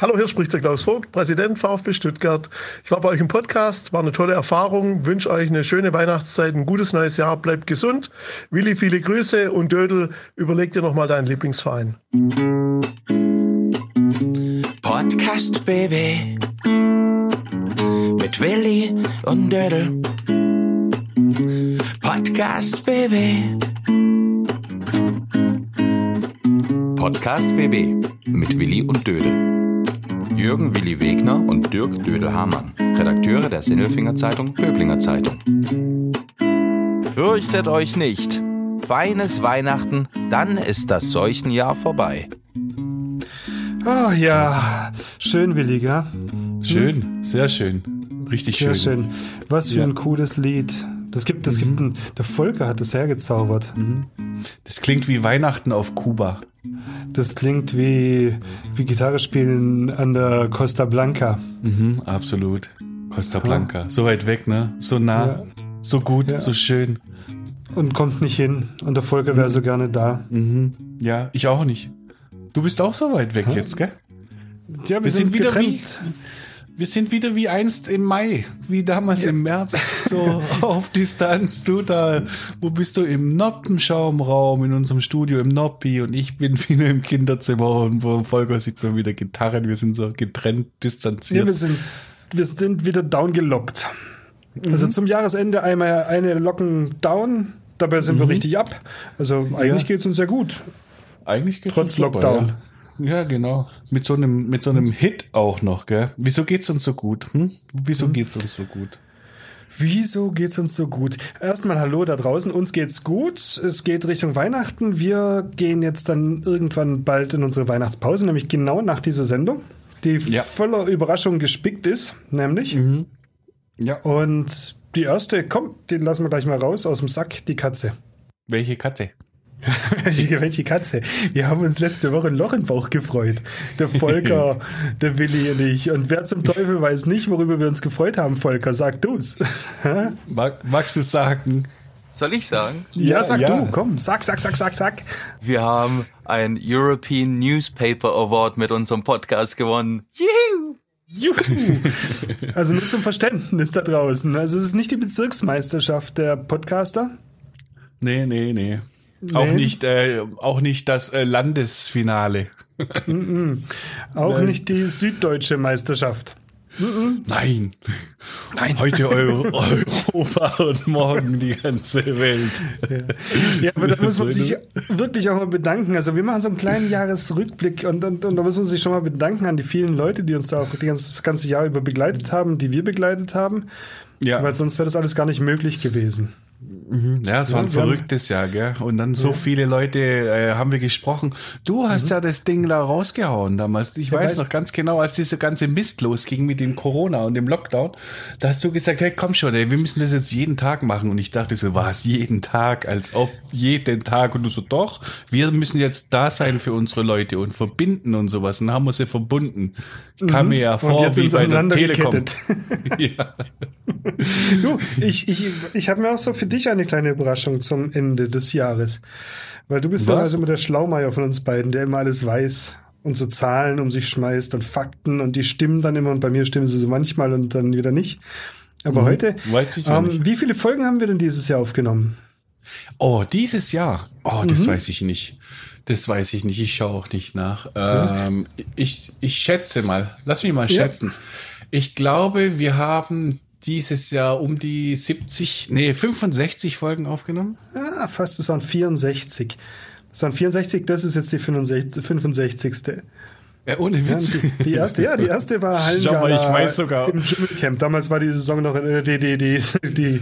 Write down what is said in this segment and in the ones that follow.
Hallo, hier spricht der Klaus Vogt, Präsident VfB Stuttgart. Ich war bei euch im Podcast, war eine tolle Erfahrung, wünsche euch eine schöne Weihnachtszeit, ein gutes neues Jahr, bleibt gesund. Willi, viele Grüße und Dödel, überleg dir nochmal deinen Lieblingsverein. Podcast Baby mit Willi und Dödel. Podcast Baby. Podcast BB mit Willi und Dödel. Jürgen Willi Wegner und Dirk Dödel-Hamann, Redakteure der Sinnelfinger Zeitung Böblinger Zeitung. Fürchtet euch nicht. Feines Weihnachten, dann ist das Seuchenjahr vorbei. Oh ja, schön, Willi, gell? Schön, sehr schön. Richtig Sehr schön. schön. Was für Ja. ein cooles Lied. Das gibt, das gibt ein, der Volker hat das hergezaubert. Das klingt wie Weihnachten auf Kuba. Das klingt wie, wie Gitarre spielen an der Costa Blanca. Mhm, absolut. Costa Blanca. So weit weg, ne? So nah, Ja. so gut, Ja. so schön. Und kommt nicht hin. Und der Volker wäre so gerne da. Ja, ich auch nicht. Du bist auch so weit weg jetzt, gell? Ja, wir, Wir sind wieder getrennt. Wir sind wieder wie einst im Mai, wie damals im März, so auf Distanz. Du da, wo bist du? Im Noppenschaumraum in unserem Studio im Noppi und ich bin wieder im Kinderzimmer und wo Volker sieht man wieder Gitarren. Wir sind so getrennt, Ja, distanziert. wir sind, wir sind wieder down gelockt. Also Mhm. zum Jahresende einmal eine Locken down. Dabei sind wir richtig ab. Also eigentlich Mhm. Ja. geht's uns ja gut. Eigentlich geht's Trotz uns super, Lockdown. Ja. Ja, genau. Mit so einem, mit so einem Hit auch noch, gell? Wieso geht's uns so gut? Hm? Wieso geht's uns so gut? Wieso geht's uns so gut? Erstmal Hallo da draußen. Uns geht's gut. Es geht Richtung Weihnachten. Wir gehen jetzt dann irgendwann bald in unsere Weihnachtspause, nämlich genau nach dieser Sendung, die Ja. voller Überraschungen gespickt ist, nämlich. Ja. Und die erste, komm, die lassen wir gleich mal raus aus dem Sack, die Katze. Welche Katze? Welche, welche Katze? Wir haben uns letzte Woche ein Loch im Bauch gefreut. Der Volker, der Willi und ich. Und wer zum Teufel weiß nicht, worüber wir uns gefreut haben, Volker, sag du's. Mag, magst du sagen? Soll ich sagen? Ja, sag ja. du, komm, sag, sag, sag, sag, sag. Wir haben einen European Newspaper Award mit unserem Podcast gewonnen. Juhu! Juhu. Also nur zum Verständnis da draußen. Also es ist nicht die Bezirksmeisterschaft der Podcaster. Nee, nee, nee. Auch nicht, äh, auch nicht das äh, Landesfinale. Auch nicht die süddeutsche Meisterschaft. Nein. Nein. Heute Euro Europa und morgen die ganze Welt. Ja, aber da muss man sich wirklich auch mal bedanken. Also wir machen so einen kleinen Jahresrückblick und, und, und da muss man sich schon mal bedanken an die vielen Leute, die uns da auch ganze, das ganze Jahr über begleitet haben, die wir begleitet haben. Ja, Weil sonst wäre das alles gar nicht möglich gewesen. Ja, es war ein Ja, verrücktes Jahr, gell? Und dann so viele Leute äh, haben wir gesprochen. Du hast ja das Ding da rausgehauen damals. Ich weiß weißt- noch ganz genau, als dieser ganze Mist losging mit dem Corona und dem Lockdown, da hast du gesagt, hey, komm schon, ey, wir müssen das jetzt jeden Tag machen. Und ich dachte so, was, jeden Tag? Als ob jeden Tag. Und du so, doch, wir müssen jetzt da sein für unsere Leute und verbinden und sowas. Und dann haben wir sie verbunden. Ich kam mir ja Und vor, jetzt wie bei der Telekom. ja. Du, ich, ich, ich habe mir auch so für dich eine kleine Überraschung zum Ende des Jahres. Weil du bist Was? also immer der Schlaumeier von uns beiden, der immer alles weiß und so Zahlen um sich schmeißt und Fakten und die stimmen dann immer und bei mir stimmen sie so manchmal und dann wieder nicht. Aber heute, Mhm. Weiß ich ähm, nicht. wie viele Folgen haben wir denn dieses Jahr aufgenommen? Oh, dieses Jahr. Oh, das Mhm. weiß ich nicht. Das weiß ich nicht. Ich schaue auch nicht nach. Ähm, ich, ich schätze mal. Lass mich mal Ja. schätzen. Ich glaube, wir haben dieses Jahr um die 70, nee, 65 Folgen aufgenommen. Ah, fast, es waren 64. Es waren 64, das ist jetzt die 65. 65. Ja, ohne Ja, Witz. die, die erste, ja, die erste war Schau mal, Hallengala ich weiß sogar. im Dschungelcamp. Damals war die Saison noch, äh, die, die, die, die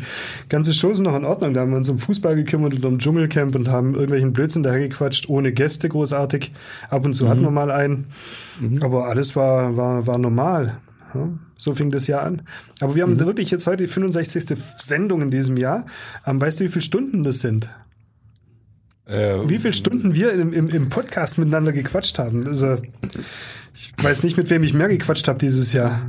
ganze Show ist noch in Ordnung. Da haben wir uns um Fußball gekümmert und um Dschungelcamp und haben irgendwelchen Blödsinn dahergequatscht, ohne Gäste großartig. Ab und zu Mhm. hatten wir mal einen. Aber alles war, war, war normal. Ja, so fing das Jahr an. Aber wir haben Mhm. wirklich jetzt heute die 65. Sendung in diesem Jahr. Ähm, weißt du, wie viele Stunden das sind? Äh, Wie viele Stunden wir im, im, im Podcast miteinander gequatscht haben. Also, ich weiß nicht, mit wem ich mehr gequatscht habe dieses Jahr.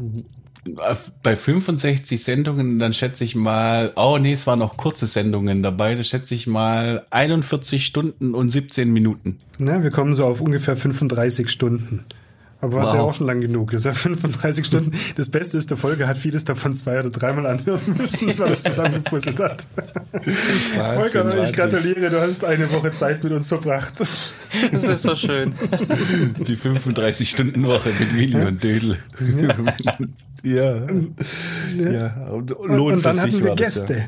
bei 65 Sendungen, dann schätze ich mal, oh nee, es waren noch kurze Sendungen dabei, da schätze ich mal 41 Stunden und 17 Minuten. Na, wir kommen so auf ungefähr 35 Stunden. Aber Wow. ja auch schon lang genug ist. Ja, 35 Stunden. Das Beste ist, der Folge hat vieles davon zwei oder dreimal anhören müssen, weil es zusammengepuzzelt hat. Wahnsinn, Volker, ich gratuliere, du hast eine Woche Zeit mit uns verbracht. Das ist so schön. Die 35-Stunden-Woche mit Willi und Dödel. ja. ja. Und, Und, Lohn und für dann sich hatten wir war das, Gäste. Ja.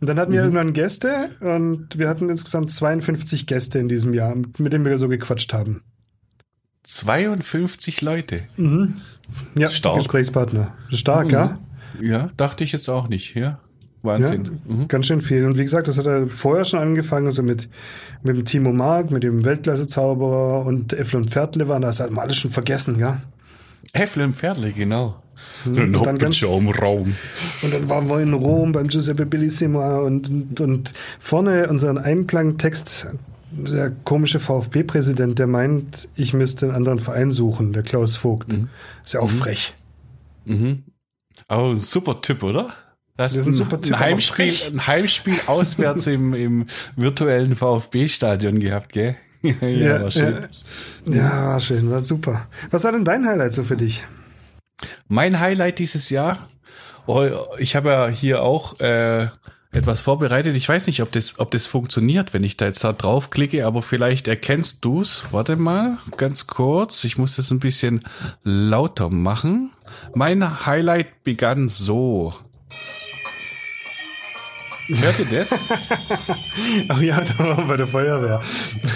Und dann hatten wir irgendwann Gäste und wir hatten insgesamt 52 Gäste in diesem Jahr, mit denen wir so gequatscht haben. 52 Leute. Ja, Stark. Gesprächspartner. Stark, ja? Ja, dachte ich jetzt auch nicht. Ja. Wahnsinn. Ja, ganz schön viel. Und wie gesagt, das hat er vorher schon angefangen, so mit, mit dem Timo Mark, mit dem Weltklasse-Zauberer und Effel und Pferdle waren, das hat man alles schon vergessen, ja. Und Pferdle, genau. Und dann ganz- im Raum. Und dann waren wir in Rom beim Giuseppe Bellissima und, und, und vorne unseren Einklangtext, der komische VfB-Präsident, der meint, ich müsste einen anderen Verein suchen, der Klaus Vogt. Ist ja auch frech. Oh, ein super Typ, oder? Das Das ist ein super Typ, ein aber Heimspiel, ein Heimspiel auswärts im, im virtuellen VfB-Stadion gehabt, gell? ja, war schön. Ja, ja, war schön, war super. Was war denn dein Highlight so für dich? Mein Highlight dieses Jahr, oh, ich habe ja hier auch äh, etwas vorbereitet. Ich weiß nicht, ob das, ob das funktioniert, wenn ich da jetzt da draufklicke, aber vielleicht erkennst du's. Warte mal, ganz kurz. Ich muss das ein bisschen lauter machen. Mein Highlight begann so. Hört ihr das? Ach ja, da waren wir bei der Feuerwehr.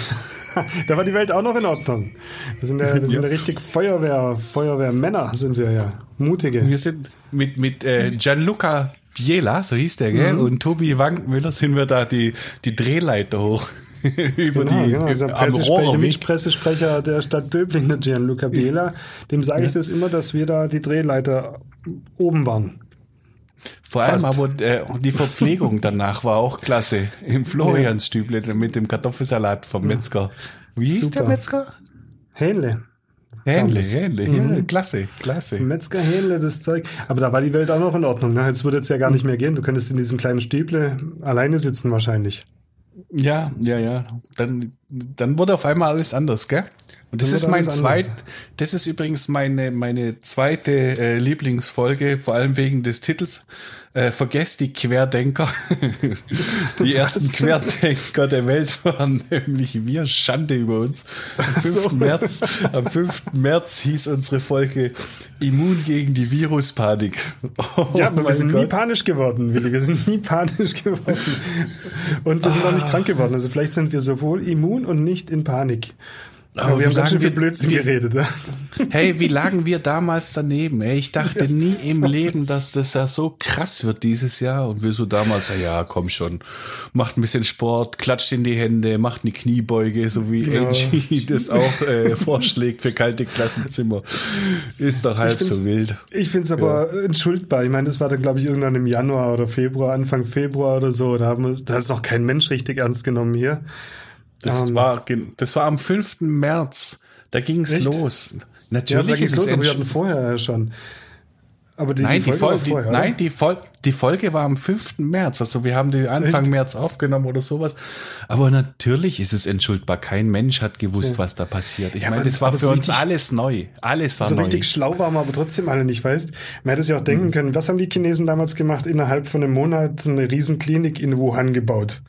da war die Welt auch noch in Ordnung. Wir sind ja, wir sind ja richtig Feuerwehr, Feuerwehrmänner sind wir ja. Mutige. Wir sind mit, mit äh, Gianluca Biela, so hieß der, gell? Und Tobi Wankmüller sind wir da die, die Drehleiter hoch. über Genau, die genau. Also Pressesprecher, Rohrweg. Mitpressesprecher der Stadt Böbling, der Gianluca Bela, dem sage ich das immer, dass wir da die Drehleiter oben waren. Vor allem Fast. aber äh, die Verpflegung danach war auch klasse. Im Floriansstüble mit dem Kartoffelsalat vom Metzger. Wie hieß Super. der Metzger? Hähnle. Ähnlich, ähnlich. Mhm. Ja, klasse, klasse. Metzger Hähnle, das Zeug. Aber da war die Welt auch noch in Ordnung. Ne? Jetzt würde es ja gar nicht mehr gehen. Du könntest in diesem kleinen Stüble alleine sitzen wahrscheinlich. Ja, ja, ja. Dann, dann wurde auf einmal alles anders, gell? Und das ist mein zweit, anders. das ist übrigens meine, meine zweite äh, Lieblingsfolge, vor allem wegen des Titels. Äh, vergesst die Querdenker. die ersten Was? Querdenker der Welt waren nämlich wir. Schande über uns. Am 5. so. März, am 5. März hieß unsere Folge Immun gegen die Viruspanik. Oh Ja, aber wir sind nie Gott. panisch geworden, Willi. Wir sind nie panisch geworden. Und wir sind auch nicht Ah. krank geworden. Also vielleicht sind wir sowohl immun und nicht in Panik. Aber, Aber wir haben ganz schön viel wir- Blödsinn wie- geredet. Ja? Hey, wie lagen wir damals daneben? Ey, ich dachte nie im Leben, dass das ja so krass wird dieses Jahr. Und wir so damals, ja, komm schon, macht ein bisschen Sport, klatscht in die Hände, macht eine Kniebeuge, so wie Ja. Angie das auch äh, vorschlägt für kalte Klassenzimmer. Ist doch halb so wild. Ich finde es aber entschuldbar. Ich meine, das war dann, glaube ich, irgendwann im Januar oder Februar, Anfang Februar oder so. Da, haben wir, da ist noch kein Mensch richtig ernst genommen hier. Das, Ähm. war, das war am 5. März. Da ging's Echt? los. Ja, da Natürlich ist es los, aber wir hatten vorher ja schon. Aber die, Nein, die, Folge, die, vorher, nein die, Fol die Folge war am 5. März. Also wir haben die Anfang Echt? März aufgenommen oder sowas. Aber natürlich ist es entschuldbar. Kein Mensch hat gewusst, was da passiert. Ich Ja, meine, das war für so uns richtig- alles neu. Alles war so neu. richtig schlau waren wir aber trotzdem alle nicht, weißt? Man hätte sich auch denken können, was haben die Chinesen damals gemacht? Innerhalb von einem Monat eine Riesenklinik in Wuhan gebaut.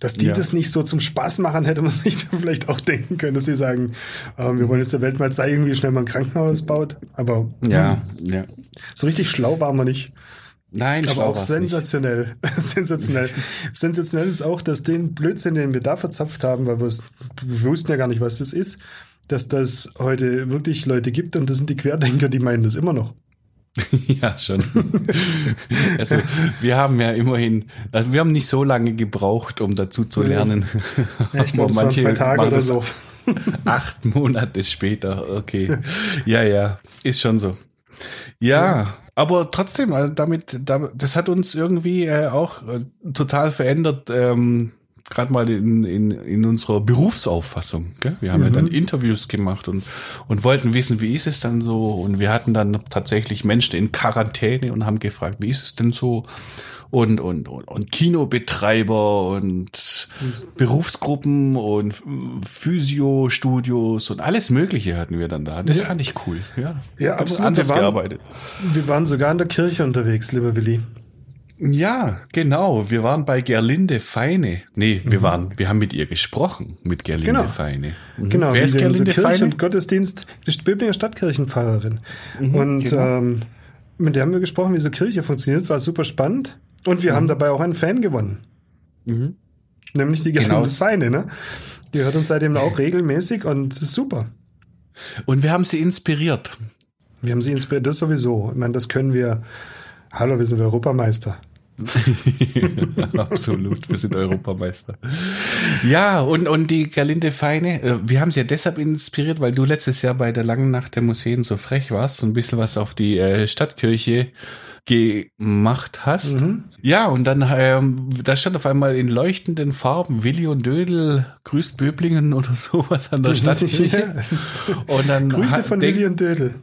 Dass die Ja. das nicht so zum Spaß machen, hätte man sich vielleicht auch denken können, dass sie sagen, ähm, wir wollen jetzt der Welt mal zeigen, wie schnell man ein Krankenhaus baut. Aber ja, hm, ja. so richtig schlau waren wir nicht. Nein, Aber auch sensationell. sensationell. sensationell ist auch, dass den Blödsinn, den wir da verzapft haben, weil wir wussten ja gar nicht, was das ist, dass das heute wirklich Leute gibt und das sind die Querdenker, die meinen das immer noch. Ja, schon. also wir haben ja immerhin, also wir haben nicht so lange gebraucht, um dazu zu lernen. Ja, ich glaube, es waren zwei Tage oder so. Acht Monate später, okay. Ja, ja, ist schon so. Ja, aber trotzdem, also damit, damit, das hat uns irgendwie äh, auch äh, total verändert. Ähm, gerade mal in, in, in unserer Berufsauffassung. Gell? Wir haben ja dann Interviews gemacht und, und wollten wissen, wie ist es dann so? Und wir hatten dann tatsächlich Menschen in Quarantäne und haben gefragt, wie ist es denn so? Und, und, und, und Kinobetreiber und Berufsgruppen und Physiostudios und alles Mögliche hatten wir dann da. Das Ja. fand ich cool. Ja, Ja, absolut. Wir waren- gearbeitet. Wir waren sogar in der Kirche unterwegs, lieber Willi. Ja, genau. Wir waren bei Gerlinde Feine. Nee, wir waren, wir haben mit ihr gesprochen, mit Gerlinde Mhm. Genau. Feine. Mhm. Genau, Wer ist Gerlinde Kirche Feine? und Gottesdienst, die Böblinger Stadtkirchenpfarrerin. und genau. ähm, mit der haben wir gesprochen, wie so Kirche funktioniert, war super spannend. Und wir haben dabei auch einen Fan gewonnen. Mhm. Nämlich die Genau. Gerlinde Feine, ne? Die hört uns seitdem auch regelmäßig und super. Und wir haben sie inspiriert. Wir haben sie inspiriert, das sowieso. Ich meine, das können wir. Hallo, wir sind Europameister. Absolut, wir sind Europameister. Ja, und, und die Gerlinde Feine, äh, wir haben sie ja deshalb inspiriert, weil du letztes Jahr bei der langen Nacht der Museen so frech warst und ein bisschen was auf die äh, Stadtkirche gemacht hast. Ja, und dann, ähm, da stand auf einmal in leuchtenden Farben Willi und Dödel grüßt Böblingen oder sowas an der Stadtkirche. Und dann Grüße von Willi und Dödel.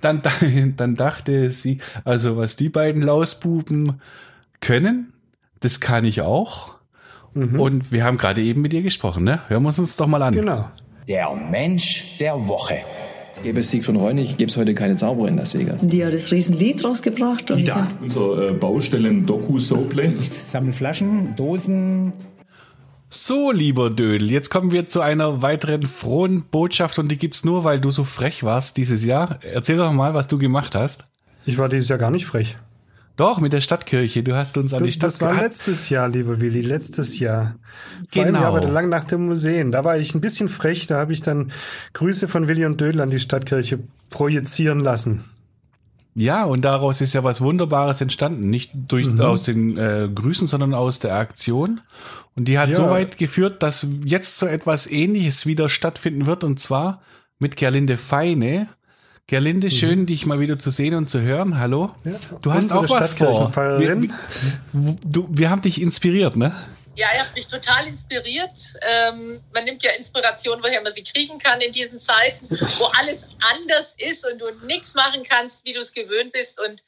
dann, dann dachte sie, also was die beiden Lausbuben können, das kann ich auch. Und wir haben gerade eben mit ihr gesprochen, ne? Hören wir uns doch mal an. Genau. Der Mensch der Woche. Gäbe es Sieg von Reunig, gäbe es heute keine Zauberer in Las Vegas. Die hat das Riesenlied rausgebracht. Und hab- Unser äh, Baustellen-Doku-Soaplay. Ich sammle Flaschen, Dosen. So, lieber Dödel, jetzt kommen wir zu einer weiteren frohen Botschaft und die gibt's nur, weil du so frech warst dieses Jahr. Erzähl doch mal, was du gemacht hast. Ich war dieses Jahr gar nicht frech. Doch, mit der Stadtkirche. Du hast uns an die Das, Stadt das war letztes Jahr, lieber Willi, letztes Jahr. Vor allem Genau. ja bei der Langnacht der Museen. Da war ich ein bisschen frech, da habe ich dann Grüße von Willi und Dödel an die Stadtkirche projizieren lassen. Ja, und daraus ist ja was Wunderbares entstanden. Nicht durch, aus den äh, Grüßen, sondern aus der Aktion. Und die hat Ja. so weit geführt, dass jetzt so etwas Ähnliches wieder stattfinden wird. Und zwar mit Gerlinde Feine. Gerlinde, schön, dich mal wieder zu sehen und zu hören. Hallo. du hast Unsere auch was vor. Wir, wir, du, wir haben dich inspiriert, ne? Ja, ihr habt mich total inspiriert. Ähm, man nimmt ja Inspiration, woher man sie kriegen kann in diesen Zeiten, wo alles anders ist und du nichts machen kannst, wie du es gewöhnt bist. Und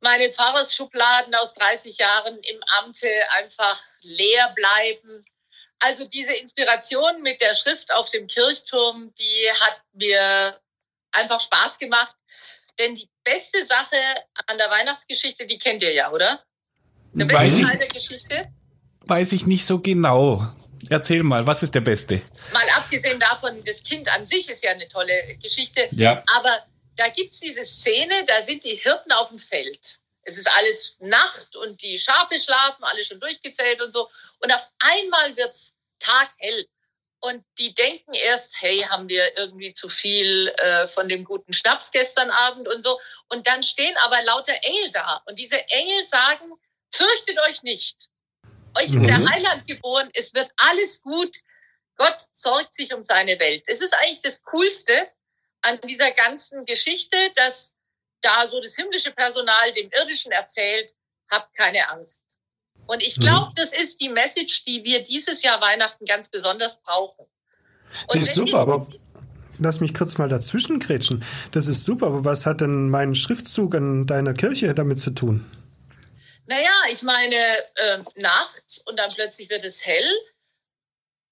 meine Pfarrersschubladen aus 30 Jahren im Amte einfach leer bleiben. Also diese Inspiration mit der Schrift auf dem Kirchturm, die hat mir einfach Spaß gemacht. Denn die beste Sache an der Weihnachtsgeschichte, die kennt ihr ja, oder? Der Weiß beste ich, Teil der Geschichte? weiß ich nicht so genau. Erzähl mal, was ist der Beste? mal abgesehen davon, das Kind an sich ist ja eine tolle Geschichte. Ja. Aber da gibt's diese Szene, da sind die Hirten auf dem Feld. Es ist alles Nacht und die Schafe schlafen, alle schon durchgezählt und so. Und auf einmal wird's taghell. Und die denken erst, hey, haben wir irgendwie zu viel äh, von dem guten Schnaps gestern Abend und so. Und dann stehen aber lauter Engel da. Und diese Engel sagen, fürchtet euch nicht. Euch ist der Heiland geboren, es wird alles gut. Gott sorgt sich um seine Welt. Es ist eigentlich das Coolste an dieser ganzen Geschichte, dass da so das himmlische Personal dem irdischen erzählt, habt keine Angst. Und ich glaube, das ist die Message, die wir dieses Jahr Weihnachten ganz besonders brauchen. Und Das ist super, aber lass mich kurz mal dazwischen grätschen. Das ist super, aber was hat denn mein Schriftzug an deiner Kirche damit zu tun? Naja, ich meine, äh, nachts und dann plötzlich wird es hell.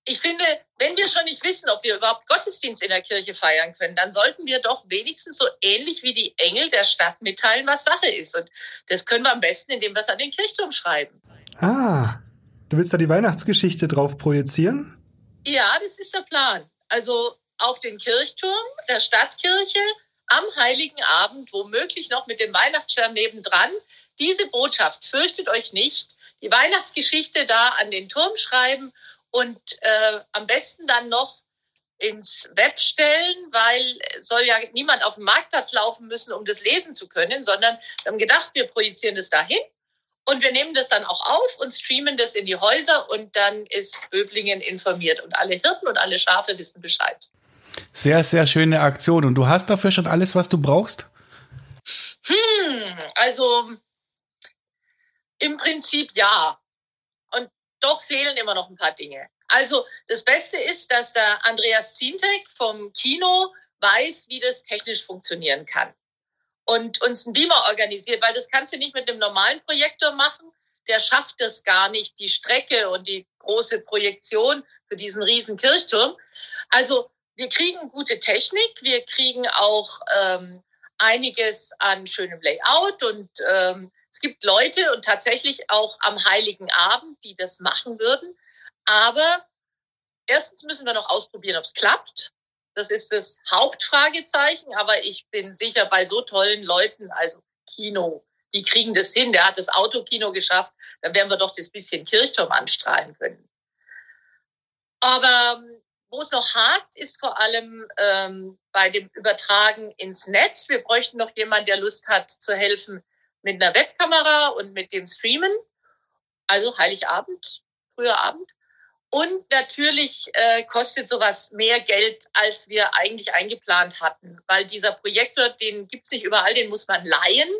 Ich finde, wenn wir schon nicht wissen, ob wir überhaupt Gottesdienst in der Kirche feiern können, dann sollten wir doch wenigstens so ähnlich wie die Engel der Stadt mitteilen, was Sache ist. Und das können wir am besten, indem wir es an den Kirchturm schreiben. Ah, du willst da die Weihnachtsgeschichte drauf projizieren? Ja, das ist der Plan. Also auf den Kirchturm der Stadtkirche am Heiligen Abend, womöglich noch mit dem Weihnachtsstern nebendran, diese Botschaft, fürchtet euch nicht, die Weihnachtsgeschichte da an den Turm schreiben und äh, am besten dann noch ins Web stellen, weil es soll ja niemand auf dem Marktplatz laufen müssen, um das lesen zu können, sondern wir haben gedacht, wir projizieren das dahin und wir nehmen das dann auch auf und streamen das in die Häuser und dann ist Böblingen informiert und alle Hirten und alle Schafe wissen Bescheid. Sehr, sehr schöne Aktion. Und du hast dafür schon alles, was du brauchst? Hm, also im Prinzip ja. Und doch fehlen immer noch ein paar Dinge. Also das Beste ist, dass der Andreas Zientek vom Kino weiß, wie das technisch funktionieren kann und uns einen Beamer organisiert, weil das kannst du nicht mit einem normalen Projektor machen. Der schafft es gar nicht, die Strecke und die große Projektion für diesen riesen Kirchturm. Also wir kriegen gute Technik, wir kriegen auch ähm, einiges an schönem Layout und ähm, es gibt Leute und tatsächlich auch am Heiligen Abend, die das machen würden. Aber erstens müssen wir noch ausprobieren, ob es klappt. Das ist das Hauptfragezeichen, aber ich bin sicher bei so tollen Leuten, also Kino, die kriegen das hin. Der hat das Autokino geschafft, dann werden wir doch das bisschen Kirchturm anstrahlen können. Aber ähm, wo es noch hakt, ist vor allem ähm, bei dem Übertragen ins Netz. Wir bräuchten noch jemanden, der Lust hat zu helfen mit einer Webkamera und mit dem Streamen. Also Heiligabend, früher Abend. Und natürlich äh, kostet sowas mehr Geld, als wir eigentlich eingeplant hatten, weil dieser Projektor, den gibt's nicht überall, den muss man leihen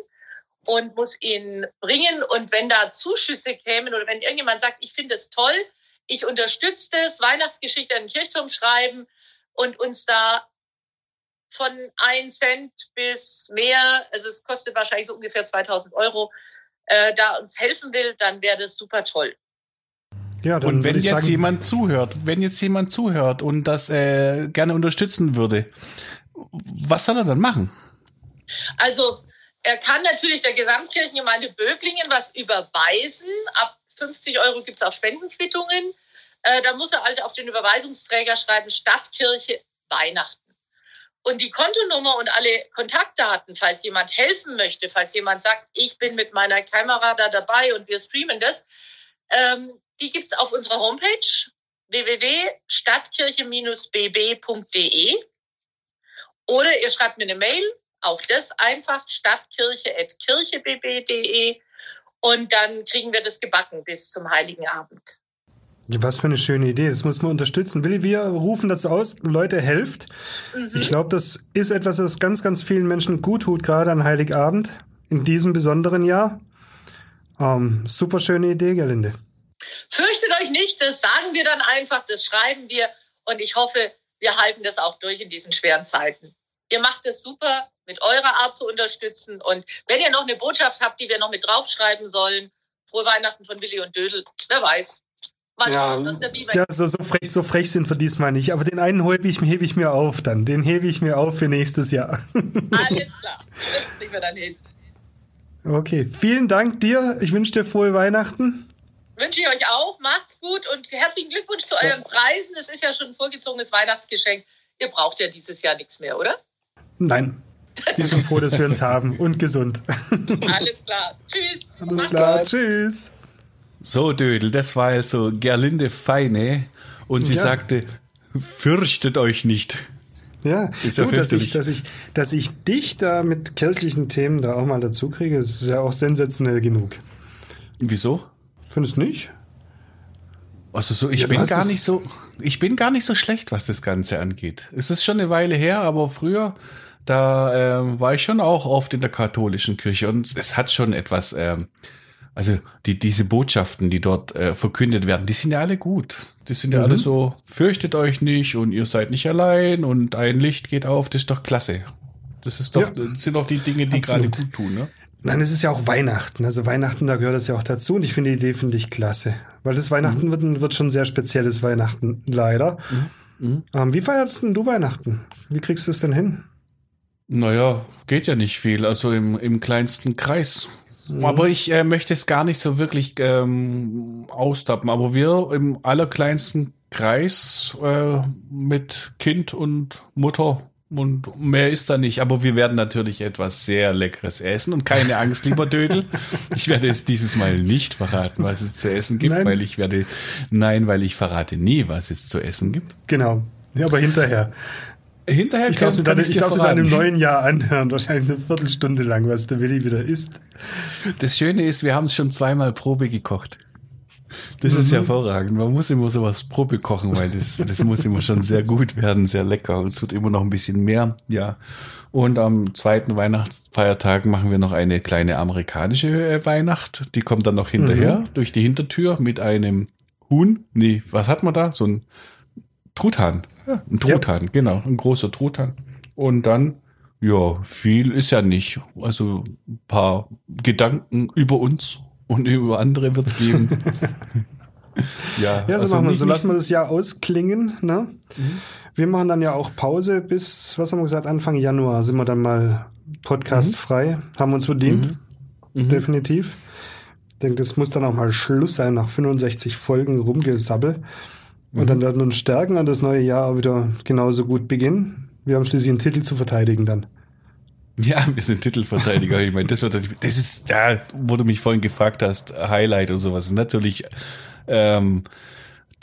und muss ihn bringen. Und wenn da Zuschüsse kämen oder wenn irgendjemand sagt, ich finde es toll, ich unterstütze das, Weihnachtsgeschichte an den Kirchturm schreiben und uns da von ein Cent bis mehr, also es kostet wahrscheinlich so ungefähr 2000 Euro, äh, da uns helfen will, dann wäre das super toll. Ja, und wenn jetzt sagen, jemand zuhört, wenn jetzt jemand zuhört und das äh, gerne unterstützen würde, was soll er dann machen? Also er kann natürlich der Gesamtkirchengemeinde Böblingen was überweisen. Ab 50 Euro gibt es auch Spendenquittungen. Äh, da muss er halt auf den Überweisungsträger schreiben, Stadtkirche Weihnachten. Und die Kontonummer und alle Kontaktdaten, falls jemand helfen möchte, falls jemand sagt, ich bin mit meiner Kamera da dabei und wir streamen das, ähm, die gibt's auf unserer Homepage www.stadtkirche-bb.de oder ihr schreibt mir eine Mail auf das einfach stadtkirche.kirchebb.de und dann kriegen wir das gebacken bis zum Heiligen Abend. Was für eine schöne Idee. Das muss man unterstützen. Willi, wir rufen dazu aus, Leute, helft. Mhm. Ich glaube, das ist etwas, was ganz, ganz vielen Menschen gut tut, gerade an Heiligabend, in diesem besonderen Jahr. Ähm, super schöne Idee, Gerlinde. Fürchtet euch nicht, das sagen wir dann einfach, das schreiben wir und ich hoffe, wir halten das auch durch in diesen schweren Zeiten. Ihr macht es super, mit eurer Art zu unterstützen und wenn ihr noch eine Botschaft habt, die wir noch mit draufschreiben sollen, frohe Weihnachten von Willi und Dödel, wer weiß. Ja, ja so, so, frech, so frech sind wir diesmal nicht. Aber den einen hebe ich, hebe ich mir auf dann. Den hebe ich mir auf für nächstes Jahr. Alles klar. Das kriegen wir dann hin. Okay, vielen Dank dir. Ich wünsche dir frohe Weihnachten. Wünsche ich euch auch. Macht's gut und herzlichen Glückwunsch zu euren Preisen. Das ist ja schon ein vorgezogenes Weihnachtsgeschenk. Ihr braucht ja dieses Jahr nichts mehr, oder? Nein. Wir sind froh, dass wir uns haben und gesund. Alles klar. Tschüss. Alles klar. Tschüss. So, Dödel, das war also Gerlinde Feine und sie ja. sagte, fürchtet euch nicht. Ja, ist ja du, dass ich, dass ich, dass ich dich da mit kirchlichen Themen da auch mal dazu kriege, ist ja auch sensationell genug. Wieso? Findest du nicht? Also so, ich ja, bin gar nicht so, ich bin gar nicht so schlecht, was das Ganze angeht. Es ist schon eine Weile her, aber früher, da äh, war ich schon auch oft in der katholischen Kirche und es hat schon etwas, äh, also die, diese Botschaften, die dort äh, verkündet werden, die sind ja alle gut. Die sind ja mhm. alle so, fürchtet euch nicht und ihr seid nicht allein und ein Licht geht auf, das ist doch klasse. Das ist doch, ja. das sind doch die Dinge, die gerade gut tun, ne? Nein, es ist ja auch Weihnachten. Also Weihnachten, da gehört das ja auch dazu. Und ich finde die Idee, finde ich klasse. Weil das Weihnachten mhm. wird, wird schon sehr spezielles Weihnachten, leider. Mhm. mhm. Ähm, wie feierst denn du Weihnachten? Wie kriegst du es denn hin? Naja, geht ja nicht viel. Also im, im kleinsten Kreis. Mhm. Aber ich äh, möchte es gar nicht so wirklich ähm, austappen. Aber wir im allerkleinsten Kreis äh, mit Kind und Mutter und mehr ist da nicht. Aber wir werden natürlich etwas sehr Leckeres essen. Und keine Angst, lieber Dödel. Ich werde es dieses Mal nicht verraten, was es zu essen gibt, nein. weil ich werde, nein, weil ich verrate nie, was es zu essen gibt. Genau. Ja, aber hinterher. Hinterher ich darf kann, ich darf dann im neuen Jahr anhören, wahrscheinlich eine Viertelstunde lang, was der Willi wieder isst. Das Schöne ist, wir haben es schon zweimal Probe gekocht. Das mhm. ist hervorragend. Man muss immer sowas Probe kochen, weil das, das muss immer schon sehr gut werden, sehr lecker. Und es wird immer noch ein bisschen mehr, ja. Und am zweiten Weihnachtsfeiertag machen wir noch eine kleine amerikanische äh, Weihnacht. Die kommt dann noch hinterher mhm. durch die Hintertür mit einem Huhn? Nee, was hat man da? So ein Truthahn. Ja, ein Truthahn, genau. Ein großer Truthahn. Und dann, ja, viel ist ja nicht. Also ein paar Gedanken über uns und über andere wird's geben. ja, Ja, so also machen wir So lassen wir das Jahr ausklingen. Ne? Wir machen dann ja auch Pause bis, was haben wir gesagt, Anfang Januar sind wir dann mal podcastfrei. Haben wir uns verdient. Definitiv. Ich denke, das muss dann auch mal Schluss sein nach 65 Folgen Rumgesabbel. Und dann werden wir uns stärken und das neue Jahr auch wieder genauso gut beginnen. Wir haben schließlich einen Titel zu verteidigen dann. Ja, wir sind Titelverteidiger. Ich meine, das, wird, das ist, ja, wo du mich vorhin gefragt hast, Highlight und sowas. Natürlich ähm,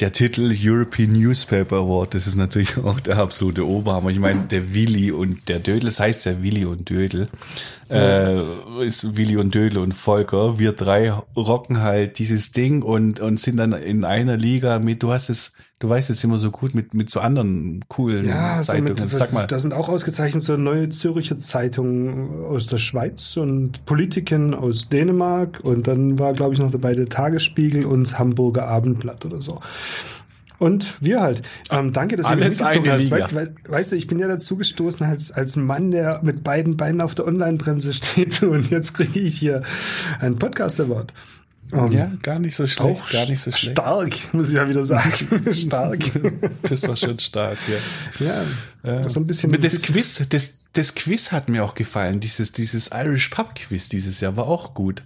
der Titel European Newspaper Award. Das ist natürlich auch der absolute Oberhammer. Ich meine, der Willi und der Dödel, das heißt ja Willi und Dödel, äh, ist Willi und Dödel und Volker. Wir drei rocken halt dieses Ding und, und sind dann in einer Liga mit, du hast es, du weißt es immer so gut mit, mit so anderen coolen Ja, so Zeitungen. mit, Sag mal. da sind auch ausgezeichnet so neue Zürcher Zeitungen aus der Schweiz und Politiken aus Dänemark und dann war, glaube ich, noch dabei der Tagesspiegel und das Hamburger Abendblatt oder so. Und wir halt. Ähm, danke, dass Alles ihr mich mitgezogen hast. Weißt, weißt, weißt du, ich bin ja dazu gestoßen als, als Mann, der mit beiden Beinen auf der Online-Bremse steht und jetzt kriege ich hier einen Podcast-Award. Ähm, Ja, gar nicht so schlecht, auch gar nicht so schlecht. stark, muss ich ja wieder sagen. stark. Das war schon stark, ja. Ja, so ein bisschen. Mit das Quiz, das, das Quiz hat mir auch gefallen. Dieses, dieses Irish Pub Quiz dieses Jahr war auch gut.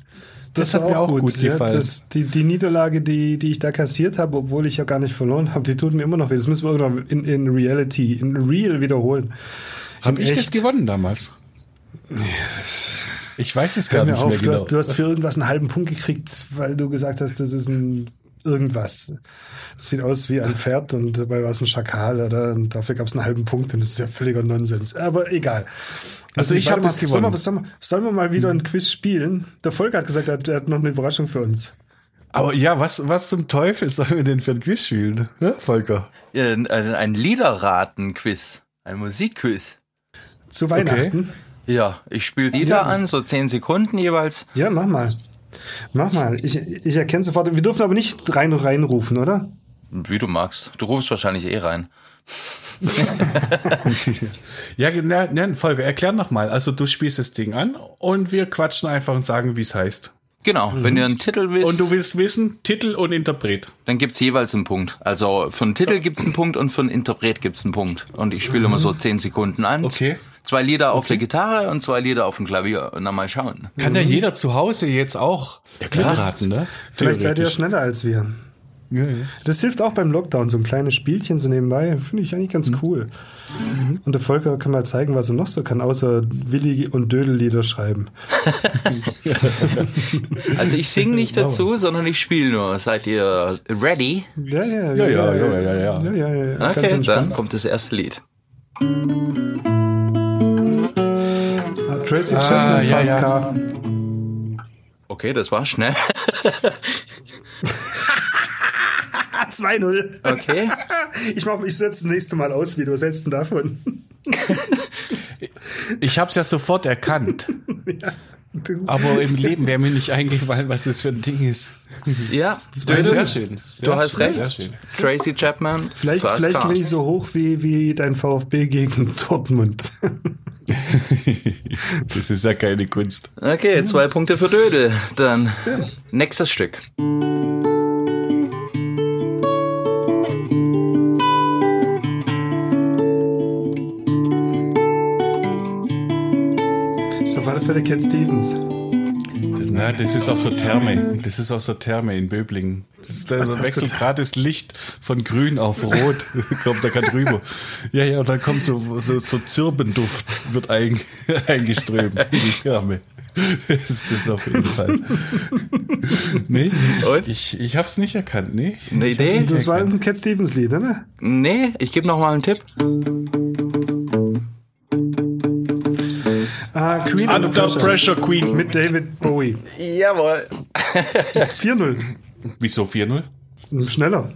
Das, hat mir auch gut, ja, gefallen. das, die, die Niederlage, die, die ich da kassiert habe, obwohl ich ja gar nicht verloren habe, die tut mir immer noch weh. Das müssen wir irgendwann in, in Reality, in Real wiederholen. Habe ich das echt. gewonnen damals? Ich weiß es gar nicht auf, mehr du, genau. hast, du hast für irgendwas einen halben Punkt gekriegt, weil du gesagt hast, das ist ein irgendwas. Das sieht aus wie ein Pferd und dabei war es ein Schakal, oder? Und dafür gab es einen halben Punkt und das ist ja völliger Nonsens. Aber egal. Also ich warte hab mal, das Sollen gewonnen. wir, sollen, wir, sollen wir mal wieder ein Quiz spielen? Der Volker hat gesagt, er hat, er hat noch eine Überraschung für uns. Aber ja, was, was zum Teufel sollen wir denn für ein Quiz spielen, ne, Volker? Ja, ein, ein Liederraten-Quiz. Ein Musikquiz. Zu Weihnachten. Ja, ich spiele Lieder Ja. an, so zehn Sekunden jeweils. Ja, mach mal. Mach mal. Ich, ich erkenne sofort. Wir dürfen aber nicht rein reinrufen, oder? Wie du magst. Du rufst wahrscheinlich eh rein. Ja, ne, ne, Volker, erklär noch mal. Also du spielst das Ding an und wir quatschen einfach und sagen, wie es heißt. Genau, wenn ihr einen Titel wisst, Und du willst wissen, Titel und Interpret. dann gibt's jeweils einen Punkt. Also für einen Titel gibt's einen Punkt und für einen Interpret gibt's einen Punkt. Und ich spiele immer so zehn Sekunden an. Okay. Zwei Lieder auf der Gitarre und zwei Lieder auf dem Klavier. Und dann mal schauen. Kann ja jeder zu Hause jetzt auch klar. mitraten, ne? Vielleicht seid ihr ja schneller als wir. Ja, ja. Das hilft auch beim Lockdown, so ein kleines Spielchen so nebenbei. Finde ich eigentlich ganz Mhm. cool. Und der Volker kann mal zeigen, was er noch so kann, außer Willi und Dödel-Lieder schreiben. Also ich singe nicht dazu, sondern ich spiele nur. Seid ihr ready? Ja, ja, Ja, ja, ja, ja, ja. ja, ja, ja, ja. Okay, dann kommt das erste Lied. Ah, Tracy Ah, Chapman, ja, Fast ja. Car. Okay, das war schnell. Ah, 2-0. Okay. Ich, mach- ich setze das nächste Mal aus, wie du was hältst du denn davon? Ich hab's ja sofort erkannt. Du. Aber im Leben wäre mir nicht eingefallen, was das für ein Ding ist. Ja, Sehr schön. Sehr Du hast schön, recht. Sehr schön. Tracy Chapman. Vielleicht, vielleicht bin ich so hoch wie, wie dein VfB gegen Dortmund. Das ist ja keine Kunst. Okay, zwei Punkte für Dödel. Dann nächstes Stück. Auf alle Fälle Cat Stevens. Das, na, das ist auch so Therme. Das ist auch so Therme in Böblingen. Das ist, da Was so hast wechselt gerade das Licht von grün auf rot. kommt da gerade drüber. Ja, ja, und dann kommt so, so, so Zirbenduft wird ein, eingeströmt in die Therme. Das ist das auf jeden Fall. Nee, Und? ich, ich hab's nicht erkannt, nee. Eine Idee? Das war ein Cat Stevens Lied, oder? Nee, ich gebe noch mal einen Tipp. Queen Under Pressure Queen. mit David Bowie. Jawohl. 4-0. Wieso 4-0? Schneller.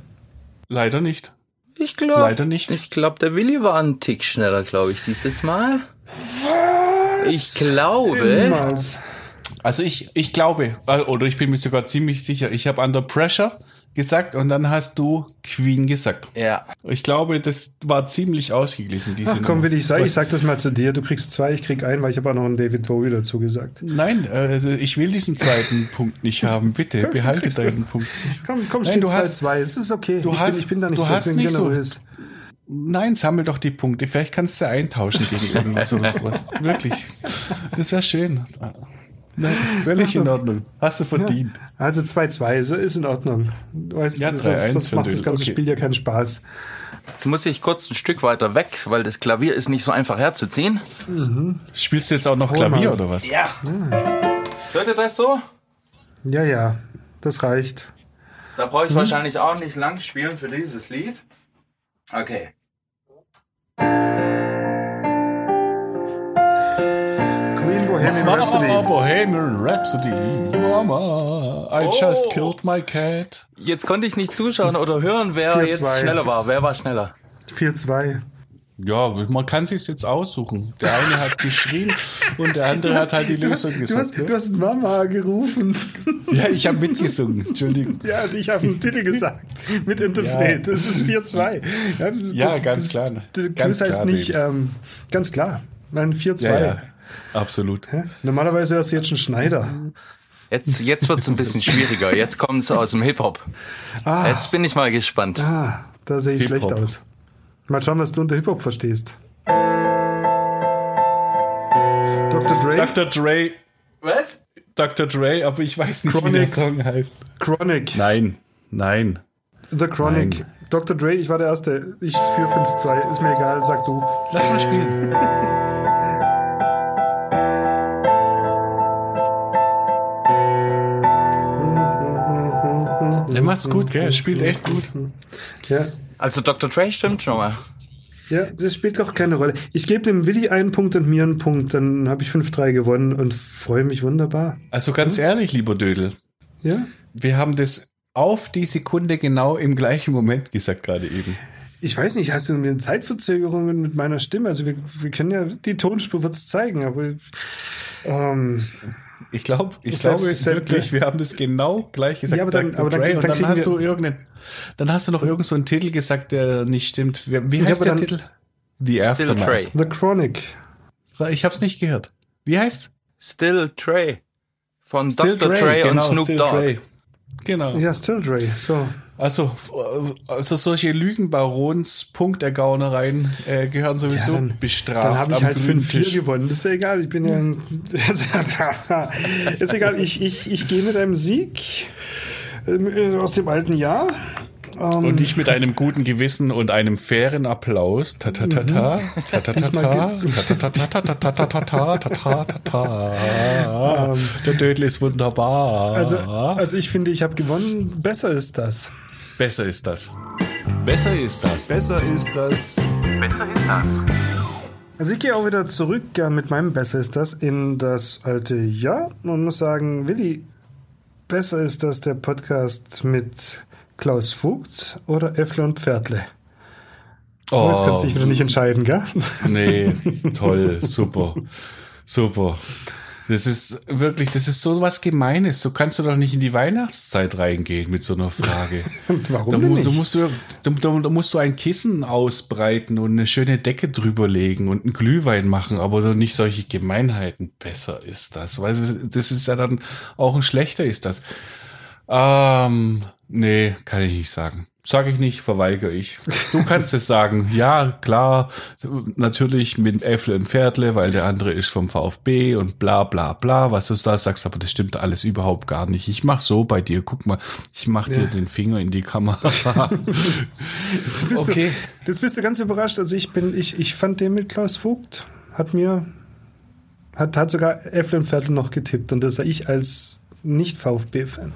Leider nicht. Ich glaube. Leider nicht. Ich glaube, der Willi war ein Tick schneller, glaube ich, dieses Mal. Was? Ich glaube. Niemals. Also ich, ich glaube, äh, oder ich bin mir sogar ziemlich sicher, ich habe Under Pressure gesagt und dann hast du Queen gesagt. Ja. Ich glaube, das war ziemlich ausgeglichen, diese Ach komm, will ich sagen, ich sag das mal zu dir. Du kriegst zwei, ich krieg einen, weil ich habe auch noch einen David Bowie dazu gesagt. Nein, also ich will diesen zweiten Punkt nicht haben. Bitte, Doch, behalte deinen Punkt. Komm, komm, Nein, steht du 2-2. hast- Es ist okay. du ich, hast- bin, ich bin da nicht du so hast nicht so- generös. Nein, sammel doch die Punkte. Vielleicht kannst du eintauschen gegen irgendwas oder sowas. Wirklich. Das wäre schön. Nein, völlig in Ordnung. Hast du verdient. Also 2-2 ist, ist in Ordnung. Du weißt, Ja, sonst, 3-1 sonst macht das ganze okay. Spiel ja keinen Spaß. Jetzt muss ich kurz ein Stück weiter weg, weil das Klavier ist nicht so einfach herzuziehen. Spielst du jetzt auch noch Hol Klavier mal. oder was? Ja. Hört ihr das so? Ja, ja, das reicht. Da brauche ich Mhm. wahrscheinlich auch nicht lang spielen für dieses Lied. Okay. Bohemian Mama, Rhapsody. Bohemian Rhapsody. Mama, I just Oh. killed my cat. Jetzt konnte ich nicht zuschauen oder hören, wer 4-2. jetzt schneller war. Wer war schneller? 4-2. Ja, man kann sich's jetzt aussuchen. Der eine hat geschrien und der andere hat halt die du hast, Lösung du, gesagt. hast, ne? du hast Mama gerufen. Ja, ich habe mitgesungen. Entschuldigung. Ja, und ich habe einen Titel gesagt. Mit Interpret. Ja. Das ist 4-2. Ja, Ja, ganz klar. Der Ganz Quiz heißt klar, nicht, ähm, ganz klar. Nein, 4-2. Ja, ja. Absolut. Hä? Normalerweise wärst du jetzt ein Schneider. Jetzt, jetzt wird es ein bisschen schwieriger. Jetzt kommt es aus dem Hip-Hop. Ah, Jetzt bin ich mal gespannt. ah da sehe ich schlecht aus. Mal schauen, was du unter Hip-Hop verstehst. Dr. Dre, Dr. Dre, Was? Dr. Dre, aber ich weiß nicht, wie der Chronic. Song heißt. Chronic. Nein, nein. The Chronic. Nein. Dr. Dre, ich war der Erste. Ich für 5-2. Ist mir egal, sag du. Lass mal spielen. Der macht's gut, gell? Er spielt echt gut. Ja. Also Dr. Dre stimmt schon mal. Ja, das spielt doch keine Rolle. Ich gebe dem Willi einen Punkt und mir einen Punkt, dann habe ich 5-3 gewonnen und freue mich wunderbar. Also ganz ehrlich, lieber Dödel, Ja? wir haben das auf die Sekunde genau im gleichen Moment gesagt gerade eben. Ich weiß nicht, hast du mir Zeitverzögerungen mit meiner Stimme? Also wir, wir können ja, die Tonspur wird's zeigen, aber ähm, Ich glaube, ich Selbst- glaube wirklich, wir haben das genau gleich gesagt. Ja, aber dann- aber dann- dann und dann hast du irgendeinen, dann hast du noch irgend so einen Titel gesagt, der nicht stimmt. Wie, Ja, heißt der Titel? The Still Aftermath. Trey. The Chronic. Ich habe es nicht gehört. Wie heißt? Still Trey. Von Still Dr. Dre, und genau, Snoop Still Dogg. Genau. Ja, Still Dre. So. Also, äh, also solche Lügenbarons Punktergaunereien äh, gehören sowieso Ja, dann- bestraft. Dann habe ich halt grünen 5-4 Tisch. gewonnen. Das ist ja egal. Ich bin ja ein, ist egal. Ich, ich, ich gehe mit einem Sieg ähm, äh, aus dem alten Jahr. Ähm, Und ich mit einem guten Gewissen und einem fairen Applaus. Ta ta ta ta ta ta ta ta ta ta ta. Der Dödel ist wunderbar. also, also ich finde, ich habe gewonnen. Besser ist das. Besser ist das. Besser ist das. Besser ist das. Besser ist das. Also ich gehe auch wieder zurück ja, mit meinem Besser ist das in das alte Jahr und muss sagen, Willi, besser ist das der Podcast mit Klaus Vogt oder Äffle und Pferdle. Oh, jetzt kannst du dich wieder nicht entscheiden, gell? Nee, toll, super, super. Das ist wirklich, das ist so was Gemeines. So kannst du doch nicht in die Weihnachtszeit reingehen mit so einer Frage. Warum da, denn nicht? Da musst du, da, da, musst du ein Kissen ausbreiten und eine schöne Decke drüber legen und einen Glühwein machen, aber nicht solche Gemeinheiten. Besser ist das, weil es- das ist ja dann auch ein schlechter ist das. Ähm, nee, kann ich nicht sagen. Sag ich nicht, verweigere ich. Du kannst es sagen. Ja, klar, natürlich mit Äffle und Pferdle, weil der andere ist vom VfB und bla bla bla, was du da sagst, aber das stimmt alles überhaupt gar nicht. Ich mach so bei dir, guck mal, ich mach dir Ja. den Finger in die Kamera. Jetzt bist, Okay. du, jetzt bist du ganz überrascht. Also ich bin, ich, ich fand den mit Klaus Vogt, hat mir, hat, hat sogar Äffle und Viertel noch getippt und das sah ich als nicht VfB-Fan.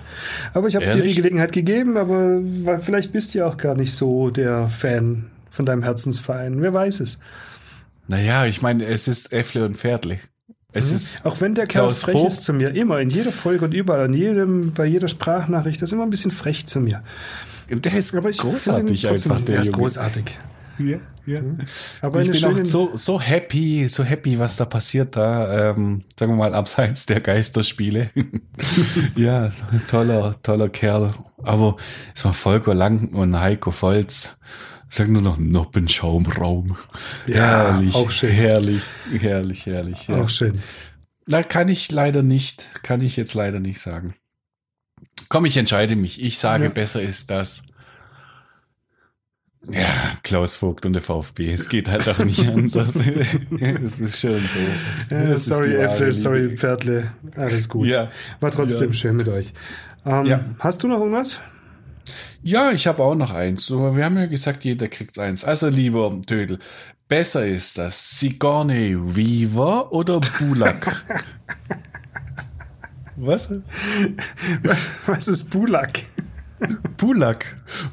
Aber ich habe dir die? Gelegenheit gegeben, aber vielleicht bist du ja auch gar nicht so der Fan von deinem Herzensverein. Wer weiß es. naja, ich meine, es ist Äffle und Pferdle. Es ist, Auch wenn der Kerl Klaus frech Vogt- ist zu mir, immer, in jeder Folge und überall, in jedem, bei jeder Sprachnachricht, das ist immer ein bisschen frech zu mir. der ist Aber ich großartig einfach, der Er ist großartig. Ja, ja. Aber ich bin auch so, so happy, so happy, was da passiert da, ähm, sagen wir mal, abseits der Geisterspiele. ja, toller, toller Kerl. Aber es war Volker Lang und Heiko Volz. Ich sag nur noch Noppenschaumraum. Ja, herrlich, auch schön. herrlich, herrlich, herrlich. Ja. Auch schön. Na, kann ich leider nicht, kann ich jetzt leider nicht sagen. Komm, ich entscheide mich. Ich sage, Ja. besser ist das. Ja, Klaus Vogt und der VfB. Es geht halt auch nicht anders. Es ist schon so. Ja, sorry, Äffle, sorry, Pferdle. Alles gut. Ja. War trotzdem Ja. schön mit euch. Ähm, Ja. Hast du noch irgendwas? Ja, ich habe auch noch eins. So, Wir haben ja gesagt, jeder kriegt eins. Also, lieber Dödel, besser ist das Sigourney Weaver oder Bulak? Was? Was ist Bulak? Bulak.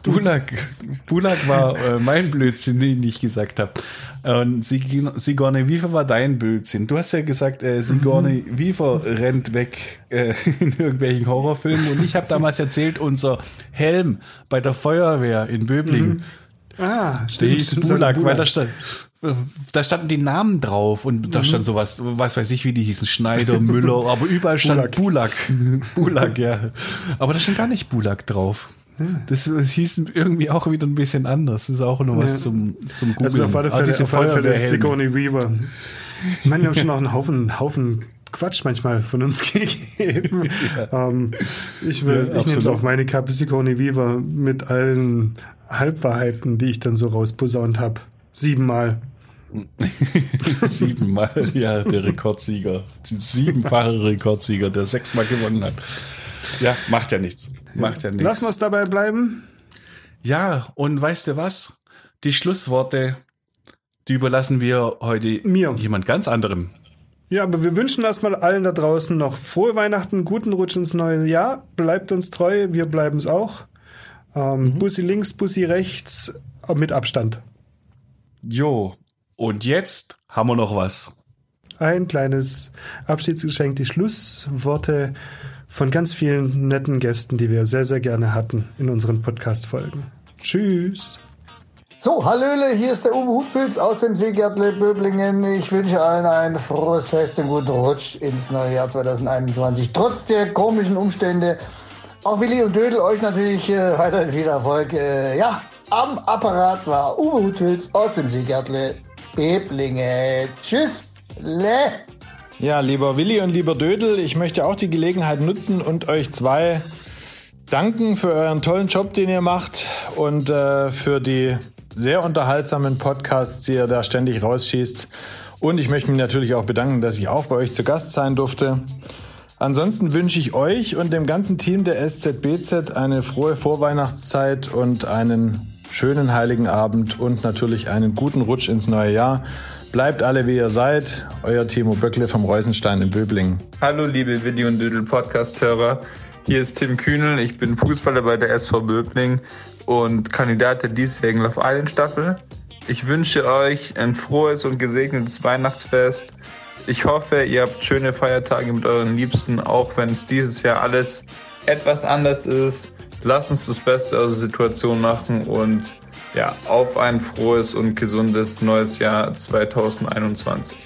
Bulak. Bulak war äh, mein Blödsinn, den ich gesagt habe. Und Sig- Sigourney Weaver war dein Blödsinn. Du hast ja gesagt, äh, Sigourney Weaver rennt weg äh, in irgendwelchen Horrorfilmen. Und ich habe damals erzählt, unser Helm bei der Feuerwehr in Böblingen. Ah, Der stimmt. hieß so ein Bulak, weil da stand, da standen die Namen drauf und da Mhm. stand sowas, was weiß ich, wie die hießen, Schneider, Müller, aber überall stand Bulak. Bulak, ja. Aber da stand gar nicht Bulak drauf. Das hieß irgendwie auch wieder ein bisschen anders. Das ist auch noch was Ja. zum, zum Googeln. Also auf alle Fälle, auf alle Fälle. Sigourney Weaver. Ich meine, wir haben schon auch einen Haufen, Haufen Quatsch manchmal von uns gegeben. ähm, ich will, Ja, ich nehme es auf meine Kappe Sigourney Weaver mit allen Halbwahrheiten, die ich dann so rausposaunt habe. Siebenmal. Siebenmal, ja, der Rekordsieger. Die siebenfache Rekordsieger, der sechsmal gewonnen hat. Ja, macht ja nichts. Macht ja nichts. Lassen wir es dabei bleiben. Ja, und weißt du was? Die Schlussworte, die überlassen wir heute Mir. jemand ganz anderem. Ja, aber wir wünschen erstmal allen da draußen noch frohe Weihnachten, guten Rutsch ins neue Jahr. Bleibt uns treu, wir bleiben es auch. Ähm, Bussi links, Bussi rechts, aber mit Abstand. Jo, und jetzt haben wir noch was. Ein kleines Abschiedsgeschenk, die Schlussworte von ganz vielen netten Gästen, die wir sehr, sehr gerne hatten in unseren Podcast-Folgen. Tschüss. So, Hallöle, hier ist der Uwe Hutfilz aus dem Seegärtle Böblingen. Ich wünsche allen ein frohes Fest und guten Rutsch ins neue Jahr 2021. Trotz der komischen Umstände. Auch Willi und Dödel, euch natürlich äh, weiterhin viel Erfolg. Äh, ja, am Apparat war Uwe Hutfilz aus dem Seegärtle Böblingen. Tschüss. Le. Ja, lieber Willi und lieber Dödel, ich möchte auch die Gelegenheit nutzen und euch zwei danken für euren tollen Job, den ihr macht und äh, für die sehr unterhaltsamen Podcasts, die ihr da ständig rausschießt. Und ich möchte mich natürlich auch bedanken, dass ich auch bei euch zu Gast sein durfte. Ansonsten wünsche ich euch und dem ganzen Team der SZBZ eine frohe Vorweihnachtszeit und einen schönen heiligen Abend und natürlich einen guten Rutsch ins neue Jahr. Bleibt alle wie ihr seid. Euer Timo Böckle vom Reusenstein in Böblingen. Hallo liebe Willi und Dödel Podcast-Hörer. Hier ist Tim Kühnel. Ich bin Fußballer bei der SV Böbling und Kandidat der diesjährigen Love Island Staffel. Ich wünsche euch ein frohes und gesegnetes Weihnachtsfest. Ich hoffe, ihr habt schöne Feiertage mit euren Liebsten, auch wenn es dieses Jahr alles etwas anders ist. Lasst uns das Beste aus der Situation machen und ja, auf ein frohes und gesundes neues Jahr 2021.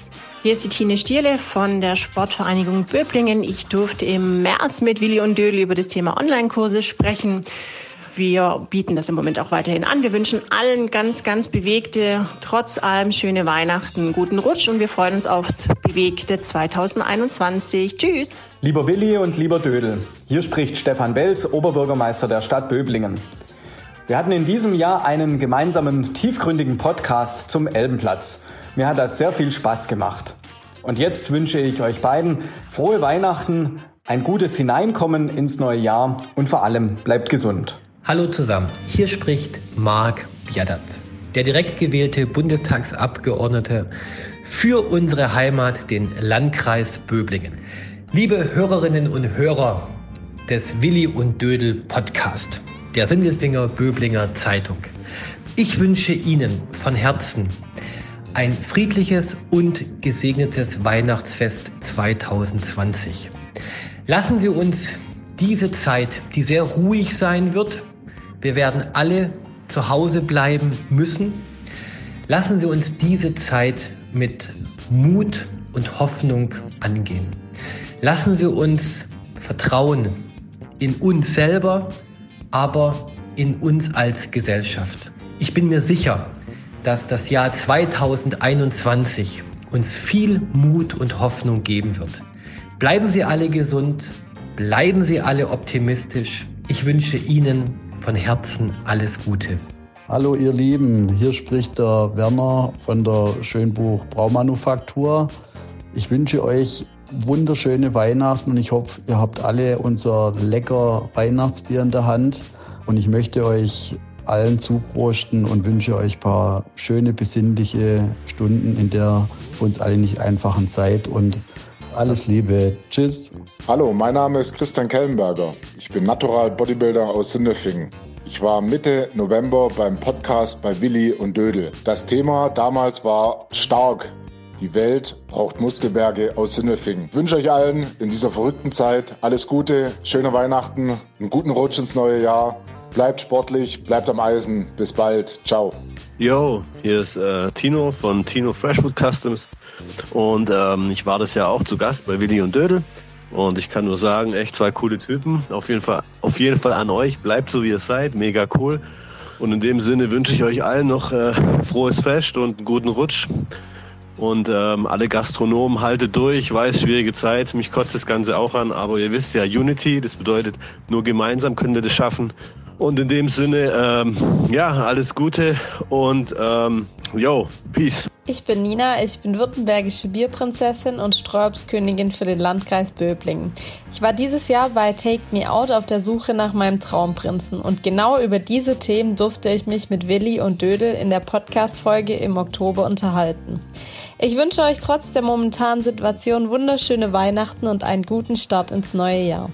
Hier ist die Tine Stierle von der Sportvereinigung Böblingen. Ich durfte im März mit Willi und Dödel über das Thema Online-Kurse sprechen. Wir bieten das im Moment auch weiterhin an. Wir wünschen allen ganz, ganz bewegte, trotz allem schöne Weihnachten, guten Rutsch und wir freuen uns aufs bewegte 2021. Tschüss! Lieber Willi und lieber Dödel, hier spricht Stefan Belz, Oberbürgermeister der Stadt Böblingen. Wir hatten in diesem Jahr einen gemeinsamen tiefgründigen Podcast zum Elbenplatz. Mir hat das sehr viel Spaß gemacht. Und jetzt wünsche ich euch beiden frohe Weihnachten, ein gutes Hineinkommen ins neue Jahr und vor allem bleibt gesund. Hallo zusammen, hier spricht Marc Biadat, der direkt gewählte Bundestagsabgeordnete für unsere Heimat, den Landkreis Böblingen. Liebe Hörerinnen und Hörer des Willi und Dödel Podcast, der Sindelfinger Böblinger Zeitung. Ich wünsche Ihnen von Herzen ein friedliches und gesegnetes Weihnachtsfest 2020. Lassen Sie uns diese Zeit, die sehr ruhig sein wird, wir werden alle zu Hause bleiben müssen, lassen Sie uns diese Zeit mit Mut und Hoffnung angehen. Lassen Sie uns vertrauen in uns selber, aber in uns als Gesellschaft. Ich bin mir sicher, dass das Jahr 2021 uns viel Mut und Hoffnung geben wird. Bleiben Sie alle gesund, bleiben Sie alle optimistisch. Ich wünsche Ihnen von Herzen alles Gute. Hallo ihr Lieben, hier spricht der Werner von der Schönbuch Braumanufaktur. Ich wünsche euch wunderschöne Weihnachten und ich hoffe, ihr habt alle unser lecker Weihnachtsbier in der Hand. Und ich möchte euch allen zuprosten und wünsche euch ein paar schöne, besinnliche Stunden in der uns alle nicht einfachen Zeit und alles Liebe. Tschüss. Hallo, mein Name ist Christian Kellenberger. Ich bin Natural Bodybuilder aus Sindelfingen. Ich war Mitte November beim Podcast bei Willi und Dödel. Das Thema damals war stark. Die Welt braucht Muskelberge aus Sindelfingen. Ich wünsche euch allen in dieser verrückten Zeit alles Gute, schöne Weihnachten, einen guten Rutsch ins neue Jahr. Bleibt sportlich, bleibt am Eisen. Bis bald. Ciao. Yo, hier ist äh, Tino von Tino Freshwood Customs und ähm, ich war das ja auch zu Gast bei Willi und Dödel und ich kann nur sagen, echt zwei coole Typen. Auf jeden Fall, auf jeden Fall an euch. Bleibt so wie ihr seid, mega cool. Und in dem Sinne wünsche ich euch allen noch äh, frohes Fest und einen guten Rutsch. Und ähm, alle Gastronomen haltet durch, weiß, schwierige Zeit, mich kotzt das Ganze auch an, aber ihr wisst ja, Unity, das bedeutet, nur gemeinsam können wir das schaffen. Und in dem Sinne, ähm, ja, alles Gute und ähm, yo, peace. Ich bin Nina, ich bin württembergische Bierprinzessin und Sträubskönigin für den Landkreis Böblingen. Ich war dieses Jahr bei Take Me Out auf der Suche nach meinem Traumprinzen und genau über diese Themen durfte ich mich mit Willi und Dödel in der Podcast-Folge im Oktober unterhalten. Ich wünsche euch trotz der momentanen Situation wunderschöne Weihnachten und einen guten Start ins neue Jahr.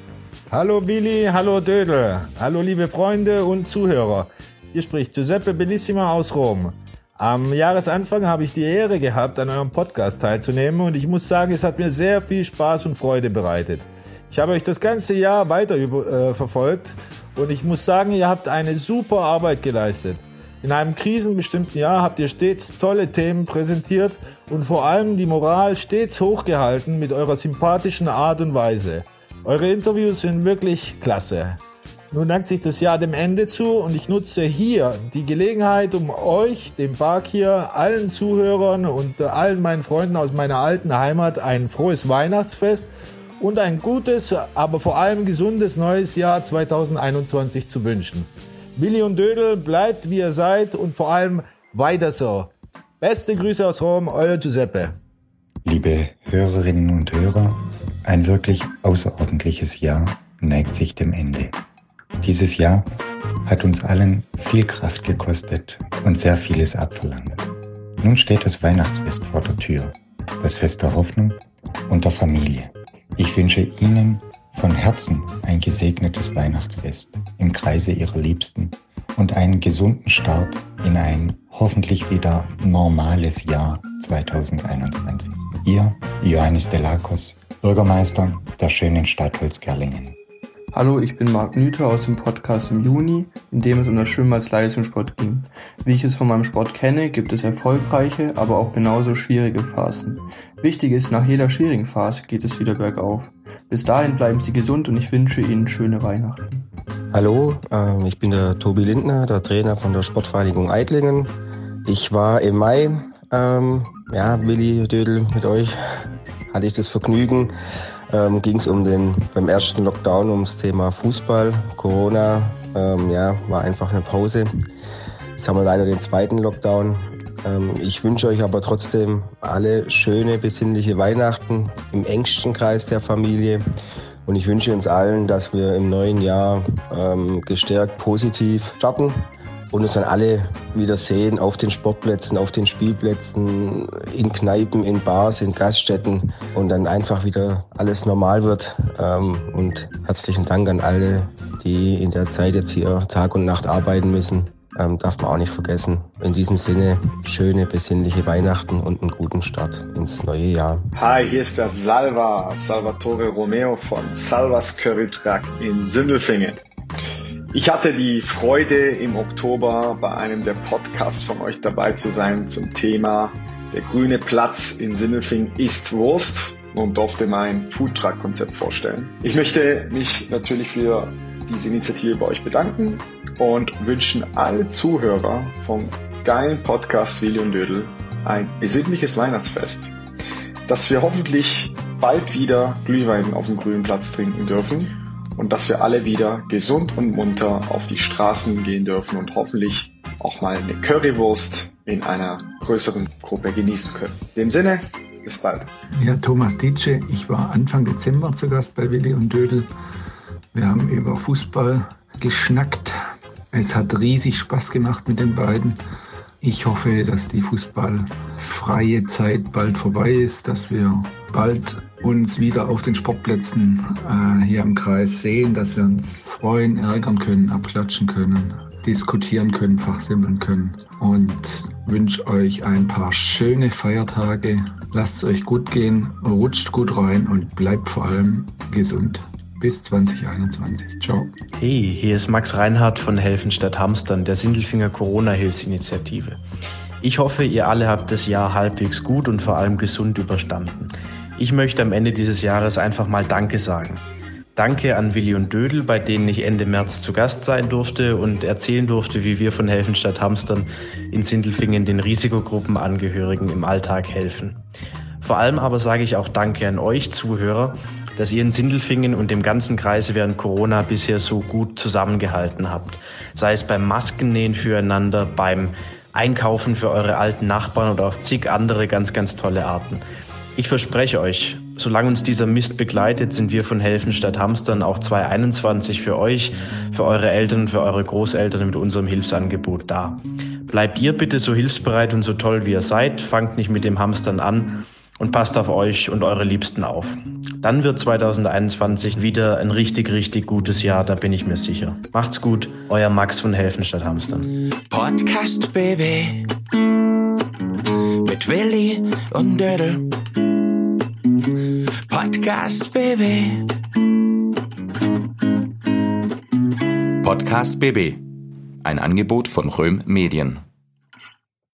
Hallo Willi, hallo Dödel, hallo liebe Freunde und Zuhörer. Hier spricht Giuseppe Bellissima aus Rom. Am Jahresanfang habe ich die Ehre gehabt, an eurem Podcast teilzunehmen und ich muss sagen, es hat mir sehr viel Spaß und Freude bereitet. Ich habe euch das ganze Jahr weiter über, äh, verfolgt und ich muss sagen, ihr habt eine super Arbeit geleistet. In einem krisenbestimmten Jahr habt ihr stets tolle Themen präsentiert und vor allem die Moral stets hochgehalten mit eurer sympathischen Art und Weise. Eure Interviews sind wirklich klasse. Nun neigt sich das Jahr dem Ende zu und ich nutze hier die Gelegenheit, um euch, dem Park hier, allen Zuhörern und allen meinen Freunden aus meiner alten Heimat ein frohes Weihnachtsfest und ein gutes, aber vor allem gesundes neues Jahr 2021 zu wünschen. Willi und Dödel, bleibt wie ihr seid und vor allem weiter so. Beste Grüße aus Rom, euer Giuseppe. Liebe Hörerinnen und Hörer, ein wirklich außerordentliches Jahr neigt sich dem Ende. Dieses Jahr hat uns allen viel Kraft gekostet und sehr vieles abverlangt. Nun steht das Weihnachtsfest vor der Tür, das Fest der Hoffnung und der Familie. Ich wünsche Ihnen von Herzen ein gesegnetes Weihnachtsfest im Kreise Ihrer Liebsten und einen gesunden Start in ein hoffentlich wieder normales Jahr 2021. Ihr Johannes Delakos, Bürgermeister der schönen Stadt Holzgerlingen. Hallo, ich bin Marc Nüter aus dem Podcast im Juni, in dem es um das Schwimmen als Leistungssport ging. Wie ich es von meinem Sport kenne, gibt es erfolgreiche, aber auch genauso schwierige Phasen. Wichtig ist, nach jeder schwierigen Phase geht es wieder bergauf. Bis dahin bleiben Sie gesund und ich wünsche Ihnen schöne Weihnachten. Hallo, ähm, ich bin der Tobi Lindner, der Trainer von der Sportvereinigung Eitlingen. Ich war im Mai, ähm, ja, Willi Dödel mit euch, hatte ich das Vergnügen, ähm, ging es um den beim ersten Lockdown ums Thema Fußball, Corona. Ähm, ja, war einfach eine Pause. Jetzt haben wir leider den zweiten Lockdown. Ähm, ich wünsche euch aber trotzdem alle schöne, besinnliche Weihnachten im engsten Kreis der Familie. Und ich wünsche uns allen, dass wir im neuen Jahr ähm, gestärkt positiv starten und uns dann alle wieder sehen auf den Sportplätzen, auf den Spielplätzen, in Kneipen, in Bars, in Gaststätten und dann einfach wieder alles normal wird. Ähm, und herzlichen Dank an alle, die in der Zeit jetzt hier Tag und Nacht arbeiten müssen. Ähm, darf man auch nicht vergessen. In diesem Sinne, schöne, besinnliche Weihnachten und einen guten Start ins neue Jahr. Hi, hier ist der Salva, Salvatore Romeo von Salvas Curry Truck in Sindelfingen. Ich hatte die Freude, im Oktober bei einem der Podcasts von euch dabei zu sein zum Thema Der grüne Platz in Sindelfing ist Wurst und durfte mein Foodtruck-Konzept vorstellen. Ich möchte mich natürlich für diese Initiative bei euch bedanken und wünschen alle Zuhörer vom geilen Podcast Willi und Dödel ein besinnliches Weihnachtsfest, dass wir hoffentlich bald wieder Glühwein auf dem grünen Platz trinken dürfen und dass wir alle wieder gesund und munter auf die Straßen gehen dürfen und hoffentlich auch mal eine Currywurst in einer größeren Gruppe genießen können. In dem Sinne, bis bald. Ja, Thomas Dietsche, ich war Anfang Dezember zu Gast bei Willi und Dödel. Wir haben über Fußball geschnackt. Es hat riesig Spaß gemacht mit den beiden. Ich hoffe, dass die fußballfreie Zeit bald vorbei ist, dass wir bald uns wieder auf den Sportplätzen äh, hier im Kreis sehen, dass wir uns freuen, ärgern können, abklatschen können, diskutieren können, fachsimpeln können und wünsche euch ein paar schöne Feiertage. Lasst es euch gut gehen, rutscht gut rein und bleibt vor allem gesund. Bis 2021. Ciao. Hey, hier ist Max Reinhardt von Helfen statt Hamstern, der Sindelfinger Corona-Hilfsinitiative. Ich hoffe, ihr alle habt das Jahr halbwegs gut und vor allem gesund überstanden. Ich möchte am Ende dieses Jahres einfach mal Danke sagen. Danke an Willi und Dödel, bei denen ich Ende März zu Gast sein durfte und erzählen durfte, wie wir von Helfen statt Hamstern in Sindelfingen den Risikogruppenangehörigen im Alltag helfen. Vor allem aber sage ich auch Danke an euch Zuhörer, dass ihr in Sindelfingen und dem ganzen Kreis während Corona bisher so gut zusammengehalten habt. Sei es beim Maskennähen füreinander, beim Einkaufen für eure alten Nachbarn oder auf zig andere ganz, ganz tolle Arten. Ich verspreche euch, solange uns dieser Mist begleitet, sind wir von Helfen statt Hamstern auch 2021 für euch, für eure Eltern für eure Großeltern mit unserem Hilfsangebot da. Bleibt ihr bitte so hilfsbereit und so toll, wie ihr seid, fangt nicht mit dem Hamstern an und passt auf euch und eure Liebsten auf. Dann wird 2021 wieder ein richtig, richtig gutes Jahr, da bin ich mir sicher. Macht's gut, euer Max von Helfen statt Hamstern. Podcast Baby mit Willi und Dödel. Podcast Baby. Podcast BB. Ein Angebot von Röhm Medien.